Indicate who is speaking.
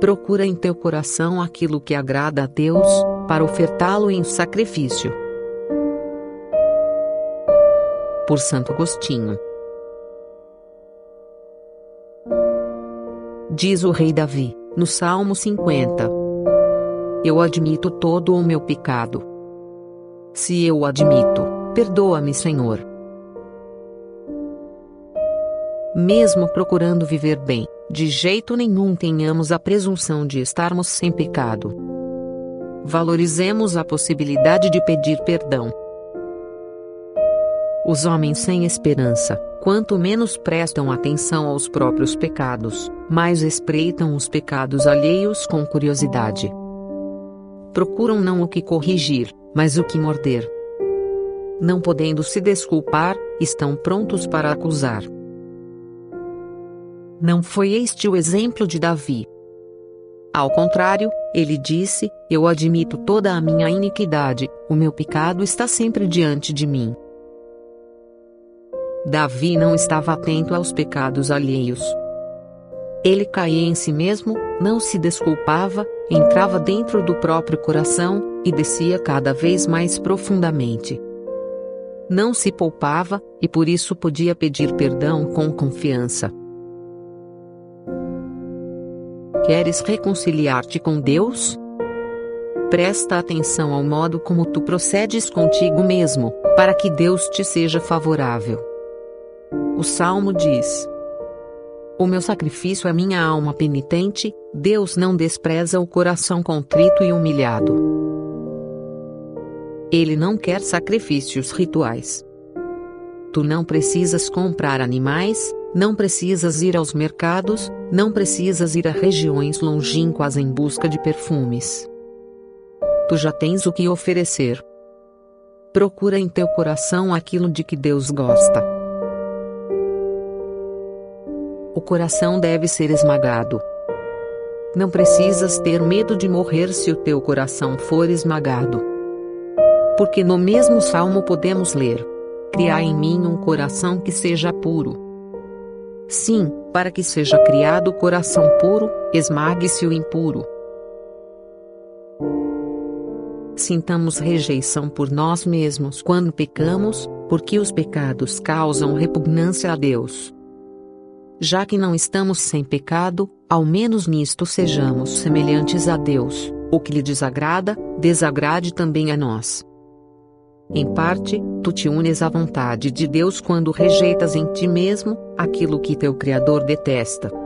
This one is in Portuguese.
Speaker 1: Procura em teu coração aquilo que agrada a Deus, para ofertá-lo em sacrifício. Por Santo Agostinho. Diz o rei Davi, no Salmo 50. Eu admito todo o meu pecado. Se eu o admito, perdoa-me, Senhor. Mesmo procurando viver bem, de jeito nenhum tenhamos a presunção de estarmos sem pecado. Valorizemos a possibilidade de pedir perdão. Os homens sem esperança, quanto menos prestam atenção aos próprios pecados, mais espreitam os pecados alheios com curiosidade. Procuram não o que corrigir, mas o que morder. Não podendo se desculpar, estão prontos para acusar. Não foi este o exemplo de Davi. Ao contrário, ele disse: Eu admito toda a minha iniquidade, o meu pecado está sempre diante de mim. Davi não estava atento aos pecados alheios. Ele caía em si mesmo, não se desculpava, entrava dentro do próprio coração e descia cada vez mais profundamente. Não se poupava e por isso podia pedir perdão com confiança. Queres reconciliar-te com Deus? Presta atenção ao modo como tu procedes contigo mesmo, para que Deus te seja favorável. O salmo diz: O meu sacrifício é minha alma penitente, Deus não despreza o coração contrito e humilhado. Ele não quer sacrifícios rituais. Tu não precisas comprar animais, não precisas ir aos mercados, não precisas ir a regiões longínquas em busca de perfumes. Tu já tens o que oferecer. Procura em teu coração aquilo de que Deus gosta. O coração deve ser esmagado. Não precisas ter medo de morrer se o teu coração for esmagado. Porque no mesmo salmo podemos ler: Criai em mim um coração que seja puro Sim, para que seja criado o coração puro, esmague-se o impuro. Sintamos rejeição por nós mesmos quando pecamos, porque os pecados causam repugnância a Deus. Já que não estamos sem pecado, ao menos nisto sejamos semelhantes a Deus, o que lhe desagrada, desagrade também a nós. Em parte, tu te unes à vontade de Deus quando rejeitas em ti mesmo aquilo que teu Criador detesta.